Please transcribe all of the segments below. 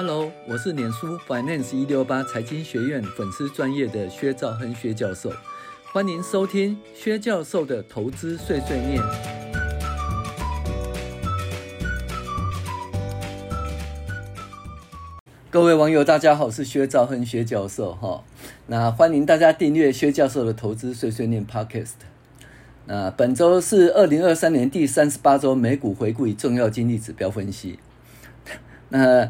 Hello，我是脸书 Finance 一六八财经学院粉丝专业的薛兆亨薛教授，欢迎收听薛教授的投资碎碎念。各位网友，大家好，我是薛兆亨薛教授哈。那欢迎大家订阅薛教授的投资碎碎念 Podcast。那本周是二零二三年第三十八周美股回顾与重要经济指标分析。那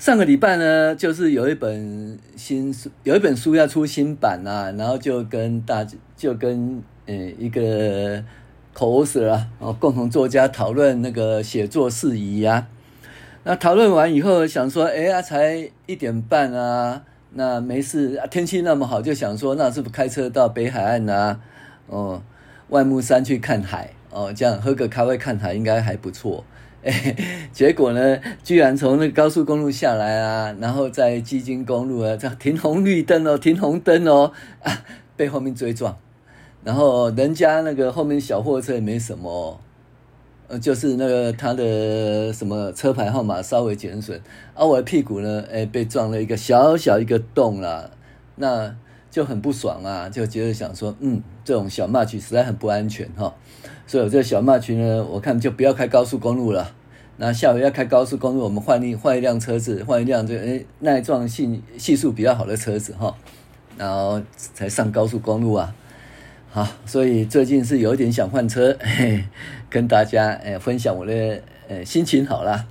上个礼拜呢，就是有一本新书，有一本书要出新版啊，然后就跟大就跟呃一个 co-author 啊，哦共同作家讨论那个写作事宜呀、啊。那讨论完以后，想说，哎呀，才一点半啊，那没事，天气那么好，就想说，那是不是开车到北海岸啊？哦，万木山去看海哦，这样喝个咖啡看海应该还不错。哎，结果呢，居然从那个高速公路下来啊，然后在基金公路啊，这样停红绿灯哦，停红灯哦，啊，被后面追撞，然后人家那个后面小货车也没什么，呃，就是那个他的什么车牌号码稍微减损，而、啊、我的屁股呢，哎，被撞了一个小小一个洞啦，那就很不爽啊，就觉得想说，嗯，这种小马曲实在很不安全哈。所以，我这小马群呢，我看就不要开高速公路了。那下回要开高速公路，我们换一换一辆车子，换一辆这个诶耐撞性系数比较好的车子哈，然后才上高速公路啊。好，所以最近是有点想换车，嘿，跟大家诶分享我的诶心情好了。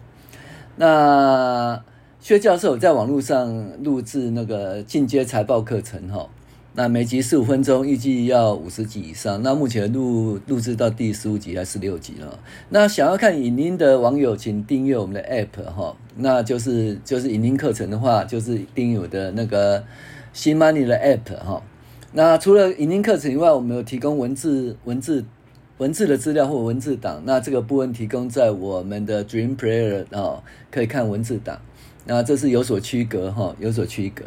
那薛教授在网络上录制那个进阶财报课程哈。那每集十五分钟，预计要五十集以上。那目前录录制到第十五集还是六集了。那想要看影音的网友，请订阅我们的 App 哈。那就是就是影音课程的话，就是订阅我的那个新 Money 的 App 哈。那除了影音课程以外，我们有提供文字文字文字的资料或文字档。那这个部分提供在我们的 Dream Player 啊，可以看文字档。那这是有所区隔哈，有所区隔。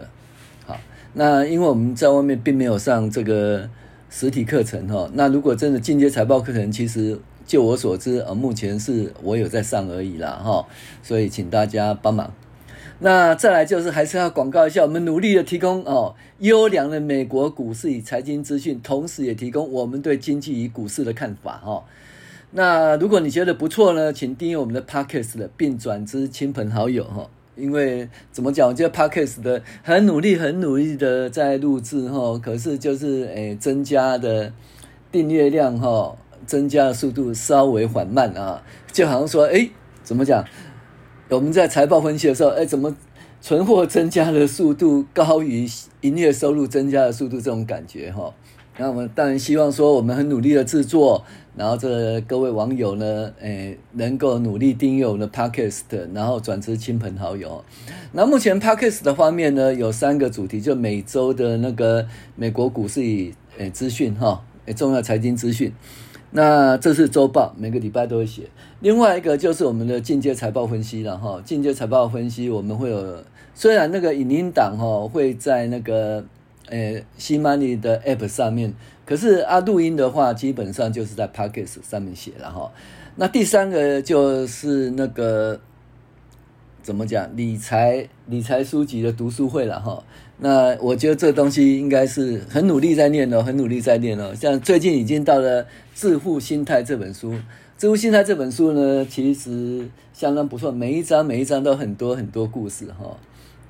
那因为我们在外面并没有上这个实体课程哈，那如果真的进阶财报课程，其实就我所知啊，目前是我有在上而已啦哈，所以请大家帮忙。那再来就是还是要广告一下，我们努力的提供哦优良的美国股市与财经资讯，同时也提供我们对经济与股市的看法哈。那如果你觉得不错呢，请订阅我们的 Podcast 并转之亲朋好友哈。因为怎么讲，我觉得 Podcast 的很努力、很努力的在录制哈，可是就是诶增加的订阅量哈，增加的速度稍微缓慢啊，就好像说诶怎么讲，我们在财报分析的时候，诶怎么存货增加的速度高于营业收入增加的速度，这种感觉哈。那我们当然希望说，我们很努力的制作，然后这各位网友呢，诶，能够努力订阅我们的 Podcast，然后转支亲朋好友。那目前 Podcast 的方面呢，有三个主题，就每周的那个美国股市诶资讯哈，重要财经资讯。那这是周报，每个礼拜都会写。另外一个就是我们的进阶财报分析了哈，进阶财报分析我们会有，虽然那个影音档哈会在那个。诶，新 money 的 app 上面，可是啊，录音的话，基本上就是在 Podcast 上面写了哈。那第三个就是那个怎么讲，理财理财书籍的读书会了哈。那我觉得这东西应该是很努力在念哦，很努力在念哦。像最近已经到了《致富心态》这本书，《致富心态》这本书呢，其实相当不错，每一章每一章都很多很多故事哈。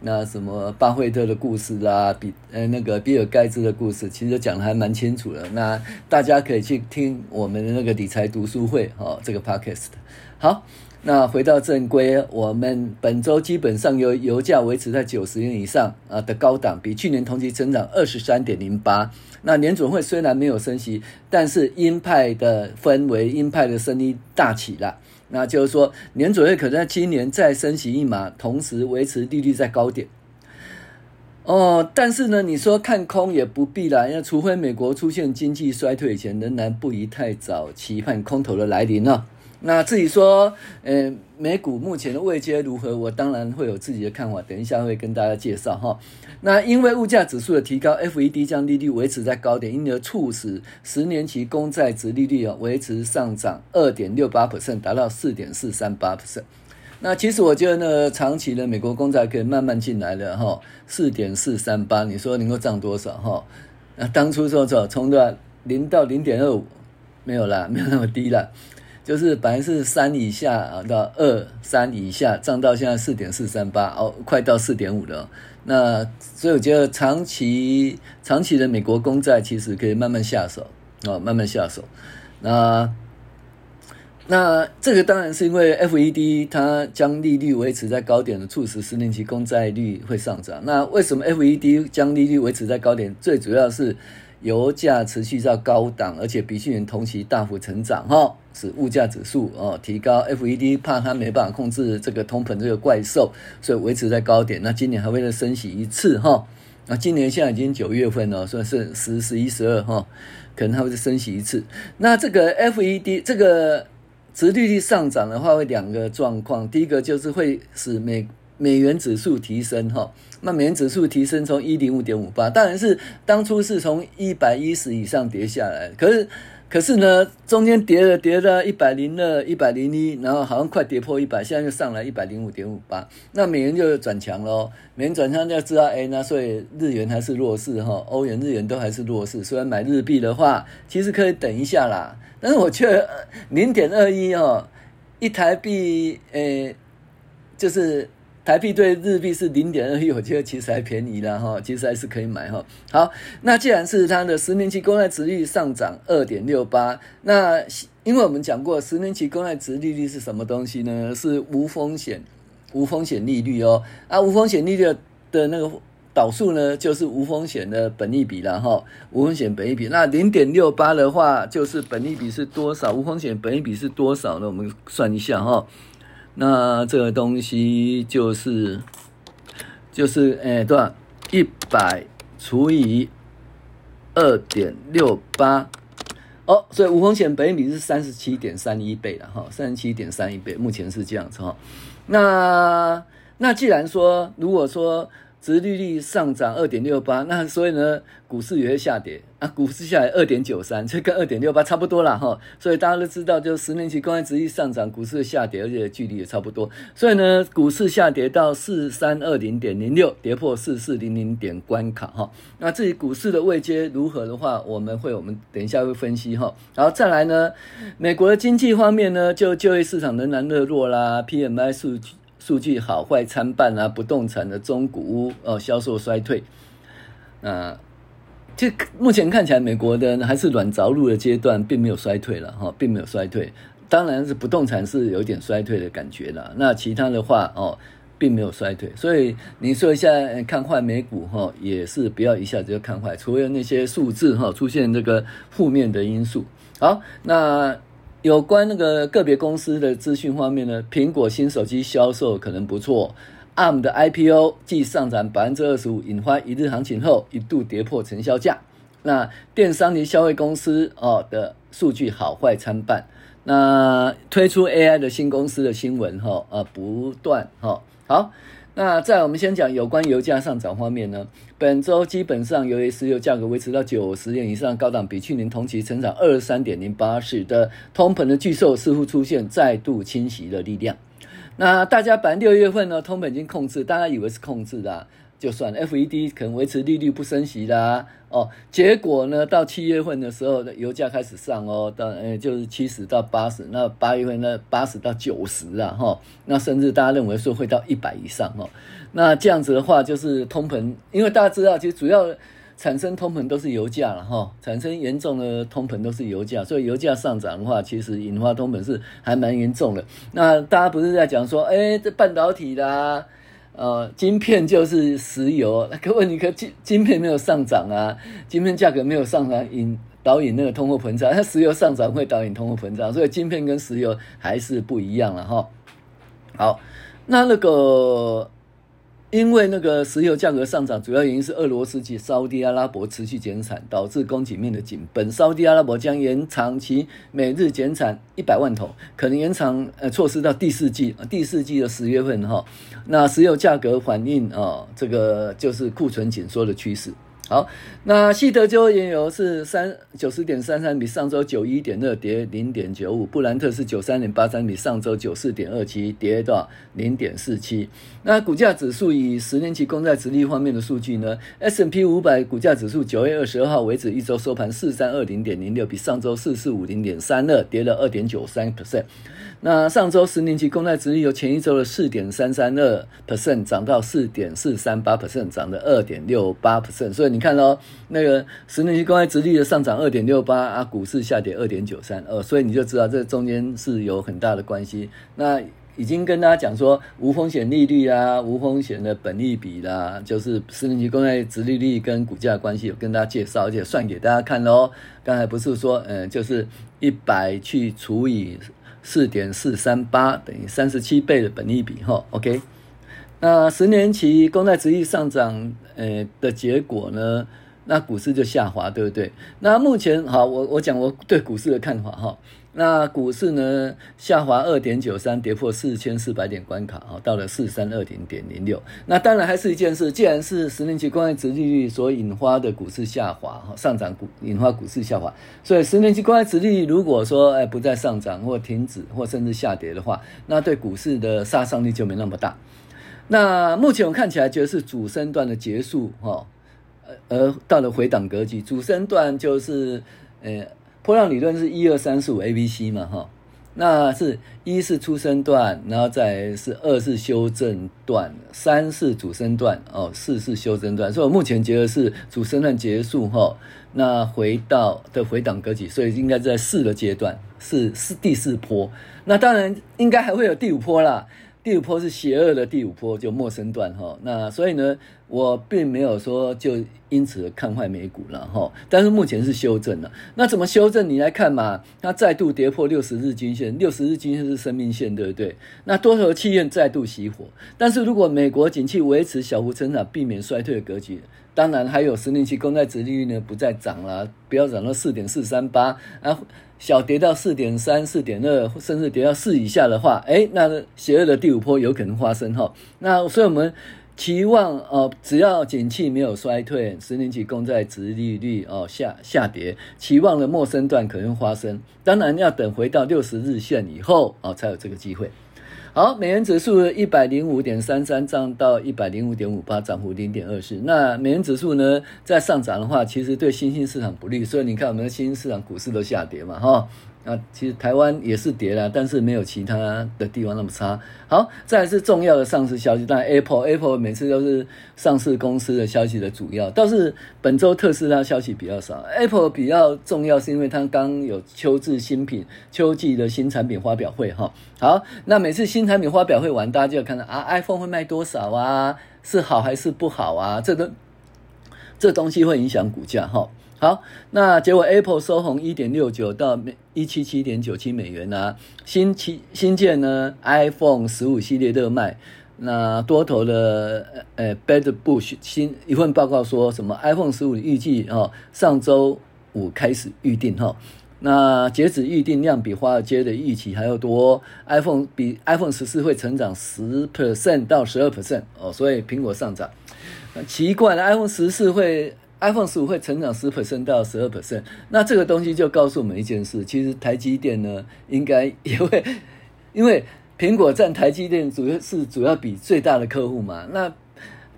那什么巴菲特的故事啦，比呃那个比尔盖茨的故事，其实讲的还蛮清楚的。那大家可以去听我们的那个理财读书会哦，这个 podcast。好，那回到正规，我们本周基本上由油价维持在九十元以上啊的高档，比去年同期增长二十三点零八。那年准会虽然没有升息，但是鹰派的氛围、鹰派的声音大起了。那就是说，年准会可能在今年再升息一码，同时维持利率在高点。哦，但是呢，你说看空也不必啦，因为除非美国出现经济衰退前，仍然不宜太早期盼空头的来临呢。那至于说，嗯，美股目前的位阶如何，我当然会有自己的看法，等一下会跟大家介绍哈。那因为物价指数的提高，FED 将利率维持在高点，因而促使十年期公债殖利率啊维持上涨二点六八 percent，达到四点四三八 percent。那其实我觉得呢，长期的美国公债可以慢慢进来的哈，四点四三八，你说能够涨多少哈？那当初说说从的零到零点二五没有啦，没有那么低了，就是本来是三以下啊到二三以下，涨到现在四点四三八哦，快到四点五了。那所以我觉得长期长期的美国公债其实可以慢慢下手啊，慢慢下手。那。那这个当然是因为 FED 它将利率维持在高点的，促使十年期公债率会上涨。那为什么 FED 将利率维持在高点？最主要是油价持续在高档，而且比去年同期大幅成长，哈，使物价指数哦提高。FED 怕它没办法控制这个通膨这个怪兽，所以维持在高点。那今年还会再升息一次，哈。那今年现在已经九月份了，算是十、十一、十二，哈，可能还会再升息一次。那这个 FED 这个。殖利率上涨的话，会两个状况。第一个就是会使美美元指数提升，哈，那美元指数提升从一零五点五八，当然是当初是从一百一十以上跌下来，可是。可是呢，中间跌了跌了一百零二、一百零一，然后好像快跌破一百，现在又上来一百零五点五八，那美元就转强喽。美元转强就知道，哎，那所以日元还是弱势哈，欧元、日元都还是弱势。虽然买日币的话，其实可以等一下啦，但是我觉得零点二一哦，一台币，诶，就是。台币对日币是零点二一，我觉得其实还便宜了哈，其实还是可以买哈。好，那既然是它的十年期公债殖利率上涨二点六八，那因为我们讲过十年期公债殖利率是什么东西呢？是无风险无风险利率哦。啊，无风险利率的那个导数呢，就是无风险的本利比了哈。无风险本利比，那零点六八的话，就是本利比是多少？无风险本利比是多少呢？我们算一下哈。那这个东西就是就是诶，多少？一百除以二点六八哦，所以无风险本益比是三十七点三一倍了哈，三十七点三一倍，目前是这样子哈。那那既然说，如果说。殖利率上涨二点六八，那所以呢，股市也会下跌啊。股市下来二点九三，这跟二点六八差不多了哈。所以大家都知道，就十年期公债殖利率上涨，股市下跌，而且距离也差不多。所以呢，股市下跌到四三二零点零六，跌破四四零零点关卡哈。那至于股市的位阶如何的话，我们会我们等一下会分析哈。然后再来呢，美国的经济方面呢，就就业市场仍然热络啦，PMI 数据。数据好坏参半啊，不动产的中古屋哦销售衰退，啊，这目前看起来，美国的还是软着陆的阶段，并没有衰退了哈，并没有衰退。当然是不动产是有点衰退的感觉了，那其他的话哦，并没有衰退。所以你说一下看坏美股哈，也是不要一下子就看坏，除了那些数字哈出现这个负面的因素。好，那。有关那个个别公司的资讯方面呢，苹果新手机销售可能不错，ARM 的 IPO 继上涨百分之二十五，引发一日行情后，一度跌破成交价。那电商及消费公司哦的数据好坏参半。那推出 AI 的新公司的新闻哈啊不断哈好。那在我们先讲有关油价上涨方面呢，本周基本上由于石油价格维持到九十元以上高档，比去年同期成长二十三点零八，使得通膨的巨兽似乎出现再度侵袭的力量。那大家本来六月份呢，通膨已经控制，大家以为是控制的。就算 FED 可能维持利率不升息啦，哦，结果呢，到七月份的时候，油价开始上哦，到呃就是七十到八十，那八月份呢八十到九十啊，哈，那甚至大家认为说会到一百以上哦，那这样子的话就是通膨，因为大家知道其实主要产生通膨都是油价了哈，产生严重的通膨都是油价，所以油价上涨的话，其实引发通膨是还蛮严重的。那大家不是在讲说，哎，这半导体啦。呃，晶片就是石油，那 可问你可晶晶片没有上涨啊，晶片价格没有上涨，引导引那个通货膨胀，它石油上涨会导引通货膨胀，所以晶片跟石油还是不一样了哈。好，那那个。因为那个石油价格上涨，主要原因是俄罗斯及沙乌地阿拉伯持续减产，导致供给面的紧本。沙乌地阿拉伯将延长其每日减产一百万桶，可能延长呃措施到第四季，第四季的十月份哈。那石油价格反映啊，这个就是库存紧缩的趋势。好，那西德州原油是三九十点三三，比上周九一点二跌零点九五。布兰特是九三点八三，比上周九四点二七跌到零点四七。那股价指数以十年期公债殖利率方面的数据呢？S&P 五百股价指数九月二十二号为止一周收盘四三二零点零六，比上周四四五零点三二跌了二点九三 percent。那上周十年期公债殖利率由前一周的四点三三二 percent 涨到四点四三八 percent，涨了二点六八 percent。所以你看哦，那个十年期公债殖利率的上涨二点六八啊，股市下跌二点九三，二，所以你就知道这中间是有很大的关系。那已经跟大家讲说无风险利率啊，无风险的本利比啦，就是十年期公债殖利率跟股价关系，有跟大家介绍，而且算给大家看喽。刚才不是说，嗯，就是一百去除以。四点四三八等于三十七倍的本利比哈，OK，那十年期公债值益上涨，呃的结果呢，那股市就下滑，对不对？那目前好，我我讲我对股市的看法哈。那股市呢，下滑二点九三，跌破四千四百点关卡啊，到了四三二零点零六。那当然还是一件事，既然是十年期公债殖利率所引发的股市下滑哈，上涨股引发股市下滑，所以十年期公债殖利率如果说哎不再上涨或停止或甚至下跌的话，那对股市的杀伤力就没那么大。那目前我看起来觉得是主升段的结束哈，而到了回档格局，主升段就是呃。波浪理论是一二三四五 A B C 嘛，哈，那是一是出生段，然后再是二是修正段，三是主升段，哦，四是修正段，所以我目前觉得是主升段结束，后，那回到的回档格局，所以应该在四的阶段，是是第四波，那当然应该还会有第五波啦。第五波是邪恶的第五波，就末升段哈。那所以呢，我并没有说就因此看坏美股了哈。但是目前是修正了。那怎么修正？你来看嘛，它再度跌破六十日均线，六十日均线是生命线，对不对？那多头气焰再度熄火。但是如果美国景气维持小幅成长，避免衰退的格局，当然还有十年期公债殖利率呢不再涨了，不要涨到四点四三八啊。小跌到四点三、四点二，甚至跌到四以下的话，哎，那邪恶的第五波有可能发生哈。那所以我们期望哦，只要景气没有衰退，十年期公债殖利率哦下下跌，期望的末升段可能发生。当然要等回到六十日线以后哦，才有这个机会。好，美元指数一百零五点三三涨到一百零五点五八，涨幅零点二四。那美元指数呢，在上涨的话，其实对新兴市场不利，所以你看我们的新兴市场股市都下跌嘛，哈。那其实台湾也是跌了，但是没有其他的地方那么差。好，再来是重要的上市消息，当然 Apple，Apple 每次都是上市公司的消息的主要，倒是本周特斯拉消息比较少。Apple 比较重要是因为它刚有秋季新品、秋季的新产品发表会哈。好，那每次新产品发表会完，大家就要看到啊，iPhone 会卖多少啊？是好还是不好啊？这个这东西会影响股价哈。好，那结果 Apple 收红一点六九到一七七点九七美元呐、啊。新期新建呢，iPhone 十五系列热卖。那多头的呃 Bad Bush 新一份报告说什么？iPhone 十五预计哦，上周五开始预定哈。那截止预定量比华尔街的预期还要多。iPhone 比 iPhone 十四会成长十 percent 到十二 percent 哦，所以苹果上涨。奇怪了，iPhone 十四会。iPhone 十五会成长十 percent 到十二 percent，那这个东西就告诉我们一件事，其实台积电呢应该 也会，因为苹果占台积电主要是主要比最大的客户嘛，那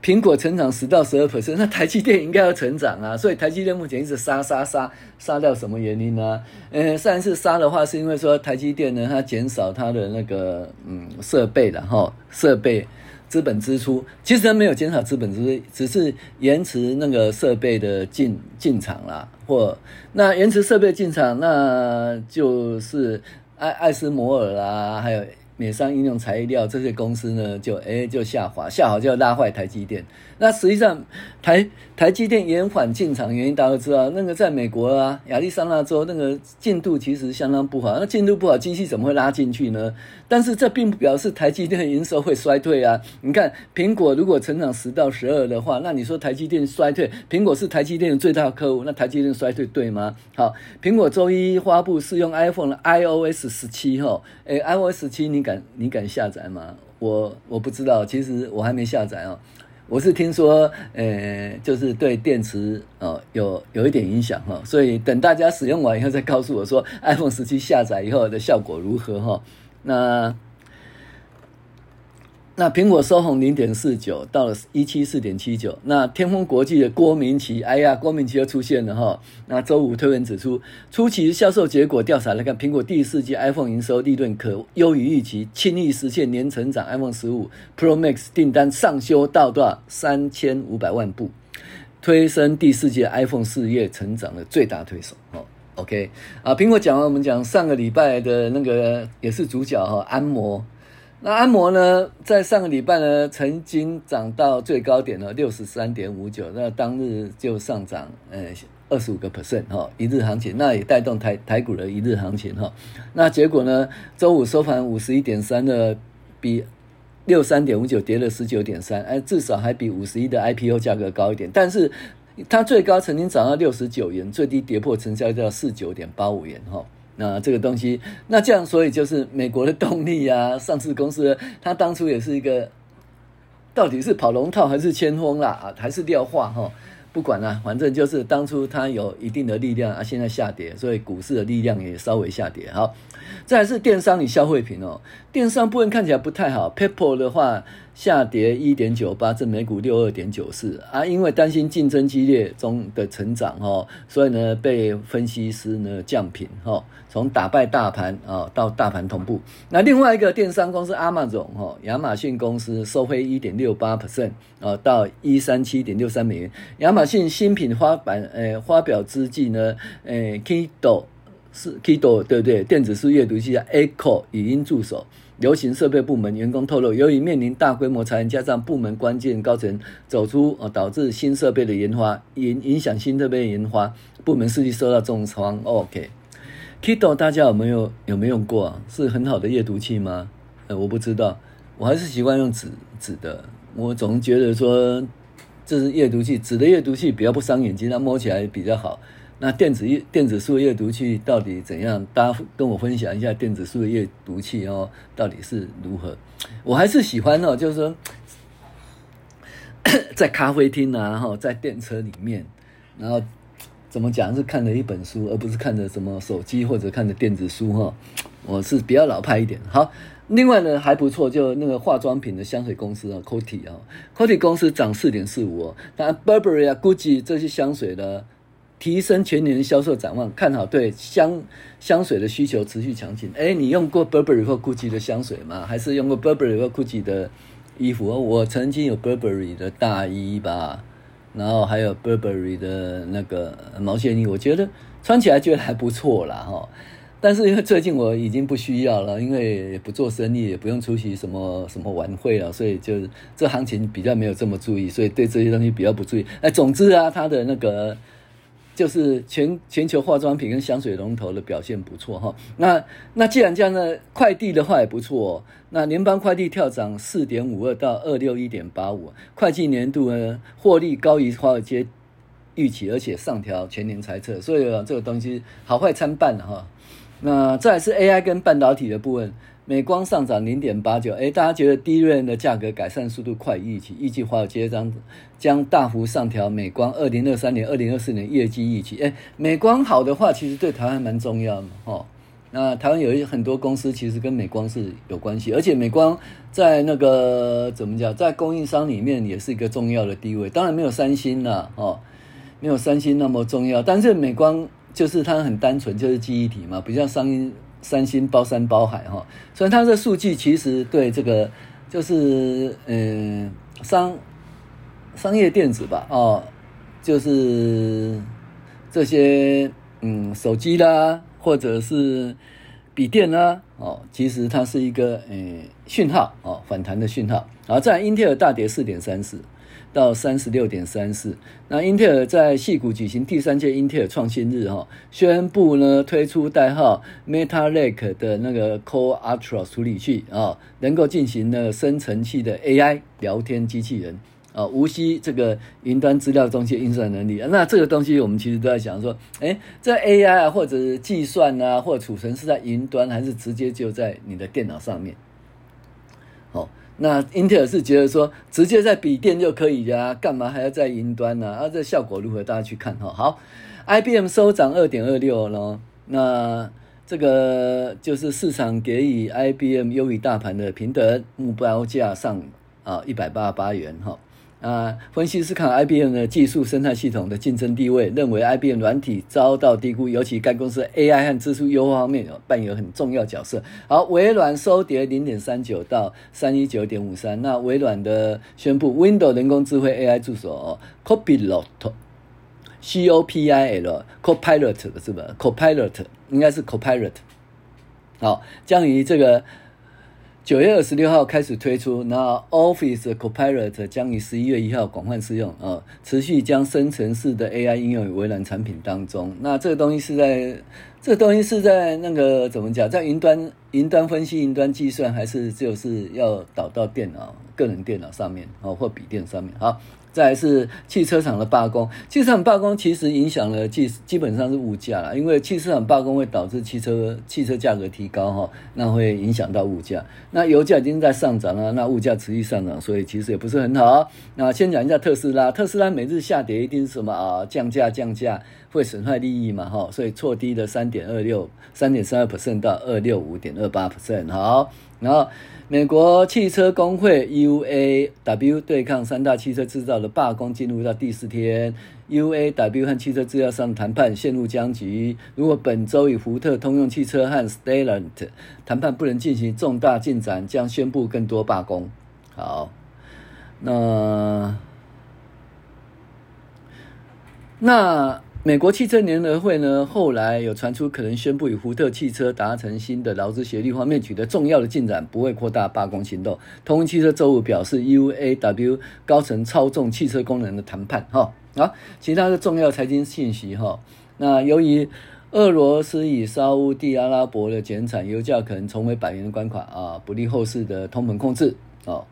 苹果成长十到十二 percent，那台积电应该要成长啊，所以台积电目前一直杀杀杀杀掉什么原因呢？呃，上一次杀的话是因为说台积电呢它减少它的那个嗯设备了哈设备。资本支出其实它没有减少资本支出，只是延迟那个设备的进进场啦，或那延迟设备进场，那就是爱爱斯摩尔啦，还有美商应用材料这些公司呢，就哎就下滑，下滑就要拉坏台积电。那实际上台台积电延缓进场原因，大家都知道，那个在美国啊亚利桑那州那个进度其实相当不好，那进度不好，机器怎么会拉进去呢？但是这并不表示台积电的营收会衰退啊！你看苹果如果成长十到十二的话，那你说台积电衰退？苹果是台积电的最大客户，那台积电衰退对吗？好，苹果周一发布试用 iPhone 的 iOS 十七哈，诶，iOS 十七你敢你敢下载吗？我我不知道，其实我还没下载哦。我是听说，呃，就是对电池哦有有一点影响哈，所以等大家使用完以后再告诉我说，iPhone 十七下载以后的效果如何哈。那那苹果收红零点四九，到了一七四点七九。那天风国际的郭明奇，哎呀，郭明奇又出现了哈。那周五推文指出，初期销售结果调查来看，苹果第四季 iPhone 营收利润可优于预期，轻易实现年成长。iPhone 十五 Pro Max 订单上修到多少？三千五百万部，推升第四季 iPhone 事业成长的最大推手。哦，OK 啊，苹果讲完，我们讲上个礼拜的那个也是主角哈，安摩。那安摩呢，在上个礼拜呢，曾经涨到最高点了六十三点五九，那当日就上涨呃二十五个 percent 哈，一日行情，那也带动台台股的一日行情哈。那结果呢，周五收盘五十一点三的，比六三点五九跌了十九点三，哎，至少还比五十一的 IPO 价格高一点，但是它最高曾经涨到六十九元，最低跌破成交价四九点八五元哈。那这个东西，那这样，所以就是美国的动力啊，上市公司，它当初也是一个，到底是跑龙套还是先锋啦，啊，还是廖化哈，不管啦，反正就是当初它有一定的力量啊，现在下跌，所以股市的力量也稍微下跌。好，再来是电商与消费品哦，电商部分看起来不太好，PayPal 的话。下跌一点九八，至每股六二点九四啊，因为担心竞争激烈中的成长哦，所以呢被分析师呢降评哈，从打败大盘啊到大盘同步。那另外一个电商公司 Amazon 哈，亚马逊公司收回一点六八 percent 啊，到一三七点六三美元。亚马逊新品发版呃发表之际呢，呃 Kindle 是 Kindle 对不对？电子书阅读器 Echo 语音助手。流行设备部门员工透露，由于面临大规模裁员，加上部门关键高层走出，呃，导致新设备的研发影影响新设备的研发，部门士气受到重创。OK，Kindle 大家有没有有没有用过啊？是很好的阅读器吗？呃，我不知道，我还是习惯用纸纸的。我总觉得说这是阅读器，纸的阅读器比较不伤眼睛，它摸起来比较好。那电子阅电子书阅读器到底怎样？大家跟我分享一下电子书的阅读器哦，到底是如何？我还是喜欢哦，就是说，在咖啡厅啊，哈，在电车里面，然后怎么讲是看了一本书，而不是看着什么手机或者看着电子书哈。我是比较老派一点。好，另外呢还不错，就那个化妆品的香水公司啊，Coty 啊，Coty 公司涨四点四五哦，那 Burberry 啊，Gucci 这些香水呢。提升全年销售展望，看好对香香水的需求持续强劲。哎，你用过 Burberry 或 Gucci 的香水吗？还是用过 Burberry 或 Gucci 的衣服？我曾经有 Burberry 的大衣吧，然后还有 Burberry 的那个毛线衣，我觉得穿起来觉得还不错啦哈。但是因为最近我已经不需要了，因为也不做生意，也不用出席什么什么晚会了，所以就这行情比较没有这么注意，所以对这些东西比较不注意。哎，总之啊，它的那个。就是全全球化妆品跟香水龙头的表现不错哈，那那既然这样呢，快递的话也不错哦。那联邦快递跳涨四点五二到二六一点八五，会计年度呢获利高于华尔街预期，而且上调全年财测，所以这个东西好坏参半哈。那再来是 AI 跟半导体的部分。美光上涨零点八九，哎，大家觉得 DRAM 的价格改善速度快预期，预计华尔街将将大幅上调美光二零二三年、二零二四年业绩预期。哎，美光好的话，其实对台湾蛮重要的哦。那台湾有一很多公司其实跟美光是有关系，而且美光在那个怎么讲，在供应商里面也是一个重要的地位。当然没有三星啦，哦，没有三星那么重要，但是美光就是它很单纯，就是记忆体嘛，比较商业。三星包山包海哈，所以它的数据其实对这个就是嗯商商业电子吧哦，就是这些嗯手机啦或者是笔电啦哦，其实它是一个嗯讯号哦反弹的讯号，然后在英特尔大跌四点三四。到三十六点三四。那英特尔在矽谷举行第三届英特尔创新日哈，宣布呢推出代号 Meta Lake 的那个 Core Ultra 处理器啊，能够进行呢生成器的 AI 聊天机器人啊，无需这个云端资料中心运算能力。那这个东西我们其实都在想说，哎，这 AI 啊，或者是计算啊，或储存是在云端，还是直接就在你的电脑上面？哦。那英特尔是觉得说，直接在笔电就可以呀，干嘛还要在云端呢？啊，这效果如何？大家去看哈。好，IBM 收涨二点二六喽。那这个就是市场给予 IBM 优于大盘的平等目标价上啊一百八十八元哈。啊，分析师看 IBM 的技术生态系统的竞争地位，认为 IBM 软体遭到低估，尤其该公司 AI 和支出优化方面有扮演很重要角色。好，微软收跌零点三九到三一九点五三。那微软的宣布，Windows 人工智慧 AI 助手哦，Copilot，C O P I L，Copilot 是吧？Copilot 应该是 Copilot。好，将于这个。九月二十六号开始推出，那 Office Copilot 将于十一月一号广泛试用啊、持续将生成式的 AI 应用于微软产品当中。那这个东西是在，这个东西是在那个怎么讲，在云端云端分析、云端计算，还是就是要导到电脑、个人电脑上面、哦，或笔电上面？好。再来是汽车厂的罢工，汽车厂罢工其实影响了基基本上是物价了，因为汽车厂罢工会导致汽车汽车价格提高哈，那会影响到物价。那油价已经在上涨了，那物价持续上涨，所以其实也不是很好。那先讲一下特斯拉，特斯拉每日下跌一定是什么啊？降价降价会损害利益嘛哈，所以挫低了三点二六三点三二 percent 到二六五点二八 percent 好，然后。美国汽车工会 UAW 对抗三大汽车制造的罢工进入到第四天，UAW 和汽车制造商谈判陷入僵局。如果本周与福特、通用汽车和 Stellant 谈判不能进行重大进展，将宣布更多罢工。好，那那。美国汽车联合会呢，后来有传出可能宣布与福特汽车达成新的劳资协议方面取得重要的进展，不会扩大罢工行动。通用汽车周五表示，UAW 高层操纵汽车工人的谈判。哈，好，其他的重要财经信息哈。那由于俄罗斯与沙乌地阿拉伯的减产，油价可能重回百元的关卡啊，不利后市的通膨控制。哦，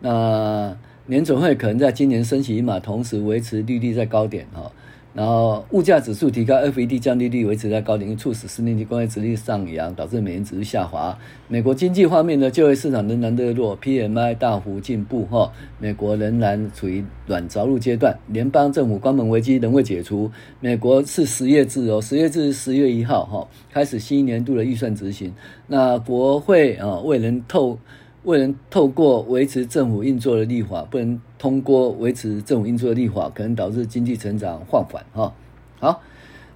那联准会可能在今年升息一码，同时维持利率在高点。哈。然后物价指数提高，FED 降利率维持在高点，促使十年期公债殖率上扬，导致美元指数下滑。美国经济方面呢，就业市场仍然热弱，PMI 大幅进步哈。美国仍然处于软着陆阶段，联邦政府关门危机仍未解除。美国是十月制哦，十月至十月一号哈开始新一年度的预算执行。那国会啊未能透。未能透过维持政府运作的立法，不能通过维持政府运作的立法，可能导致经济成长放缓。哈，好，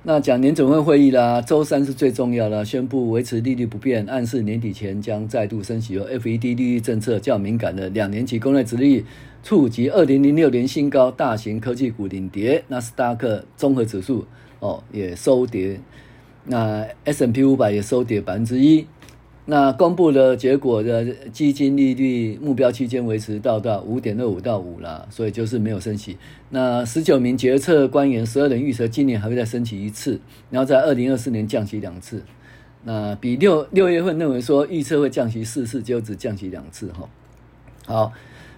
那讲年总会会议啦，周三是最重要的，宣布维持利率不变，暗示年底前将再度升息。由 FED 利率政策较敏感的两年期公债殖利率触及二零零六年新高，大型科技股领跌，纳斯达克综合指数哦也收跌，那 S&P 五百也收跌百分之一。那公布的结果的基金利率目标区间维持到到五点二五到五了，所以就是没有升息。那十九名决策官员，十二人预测今年还会再升息一次，然后在二零二四年降息两次。那比六六月份认为说预测会降息四次，就只降息两次哈。好。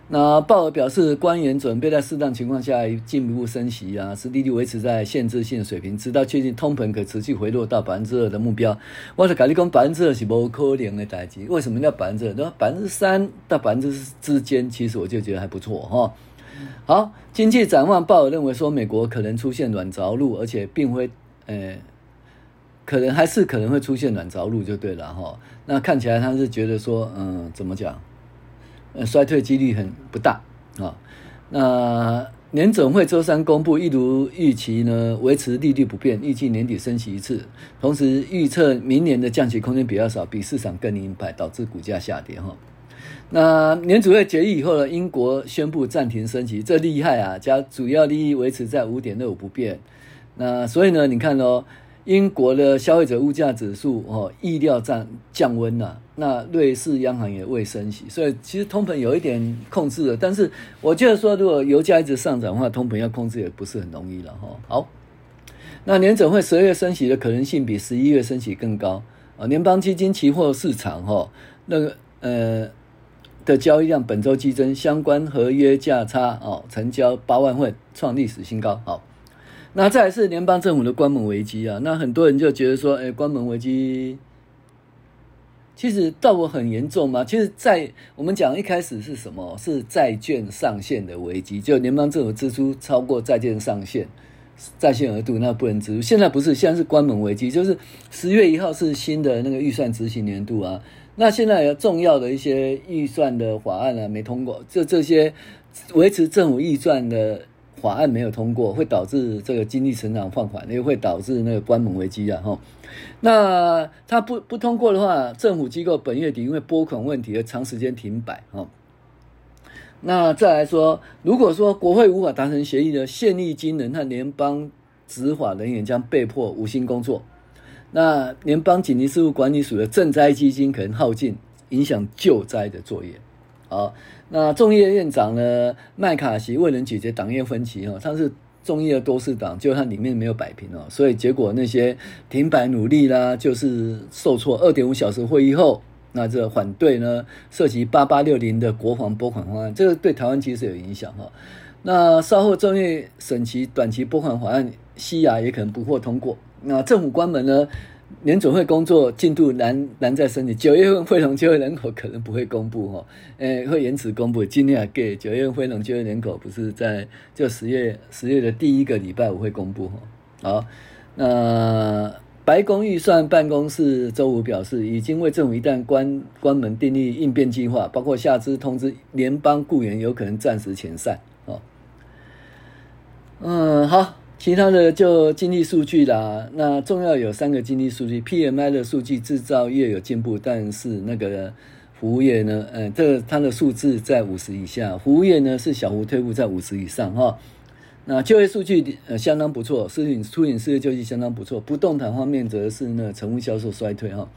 那鲍尔表示，官员准备在适当情况下进一步升息啊，使利率维持在限制性水平，直到确定通膨可持续回落到百分之二的目标。我是跟你讲，百分之二是不可能的代志。为什么叫百分之二？那百分之三到百分之之间，其实我就觉得还不错哈。好，经济展望，鲍尔认为说，美国可能出现软着陆，而且并非呃，可能还是可能会出现软着陆就对了哈。那看起来他是觉得说，嗯，怎么讲？呃，衰退几率很不大啊。那年总会周三公布，一如预期呢，维持利率不变，预计年底升息一次。同时预测明年的降息空间比较少，比市场更鹰派，导致股价下跌哈。那联准会决议以后呢，英国宣布暂停升息，这厉害啊！将主要利率维持在五点六五不变。那所以呢，你看哦。英国的消费者物价指数哦，意料降降温了。那瑞士央行也未升息，所以其实通膨有一点控制了。但是我觉得说，如果油价一直上涨的话，通膨要控制也不是很容易了哈。好，那年准会十二月升息的可能性比十一月升息更高啊。联邦基金期货市场哈，那个呃的交易量本周激增，相关合约价差哦，成交八万份，创历史新高。好。那再来是联邦政府的关门危机啊，那很多人就觉得说，哎，关门危机其实倒我很严重吗？其实，在我们讲一开始是什么？是债券上限的危机，就联邦政府支出超过债券上限，债券额度那不能支出。现在不是，现在是关门危机，就是十月一号是新的那个预算执行年度啊。那现在有重要的一些预算的法案啊没通过，这这些维持政府预算的法案没有通过，会导致这个经济成长放缓，也会导致那个关门危机啊哈。那它不不通过的话，政府机构本月底因为拨款问题而长时间停摆哈。那再来说，如果说国会无法达成协议的，现役军人和联邦执法人员将被迫无薪工作。那联邦紧急事务管理署的赈灾基金可能耗尽，影响救灾的作业。好，那众议院院长呢？麦卡锡未能解决党业分歧哦，他是众议院多数党，就他里面没有摆平哦，所以结果那些停摆努力啦，就是受挫。二点五小时会议后，那这反对呢，涉及八八六零的国防拨款方案，这个对台湾其实有影响哈。那稍后众议审期短期拨款法案，西亚也可能不获通过。那政府关门呢？联总会工作进度难难在升级。九月份非农就业人口可能不会公布哈，诶，会延迟公布。今天给九月份非农就业人口不是在就十月十月的第一个礼拜五会公布哈。好，那白宫预算办公室周五表示，已经为政府一旦关关门订立应变计划，包括下支通知联邦雇员有可能暂时遣散。哦嗯，好。其他的就经济数据啦，那重要有三个经济数据，PMI 的数据，制造业有进步，但是那个服务业呢，嗯，这个它的数字在五十以下，服务业呢是小幅退步在五十以上哈。那就业数据呃相当不错，私隐初领失业救济相当不错，不动产方面则是那成屋销售衰退哈。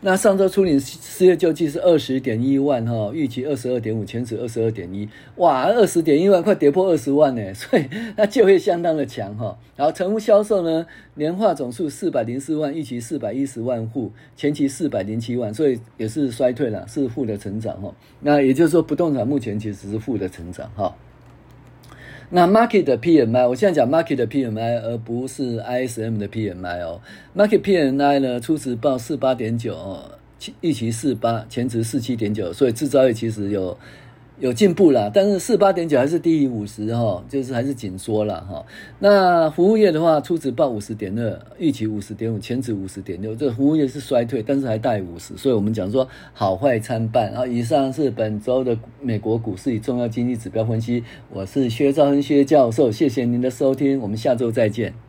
那上周初领失业救济是二十点一万哈，预期二十二点五，前值二十二点一，哇，二十点一万快跌破二十万呢，所以那就业相当的强哈。然后成屋销售呢，年化总数四百零四万，预期四百一十万户，前期四百零七万，所以也是衰退了，是负的成长哈。那也就是说，不动产目前其实是负的成长哈。那 market 的 PMI，我现在讲 market 的 PMI，而不是 ISM 的 PMI 哦。market PMI 呢，初值报四八点九，预期四八，前值四七点九，所以制造业其实有。有进步啦，但是四八点九还是低于五十哈，就是还是紧缩了哈。那服务业的话，初值报五十点二，预期五十点五，前值五十点六，这服务业是衰退，但是还大于五十，所以我们讲说好坏参半。然后以上是本周的美国股市与重要经济指标分析，我是薛兆亨薛教授，谢谢您的收听，我们下周再见。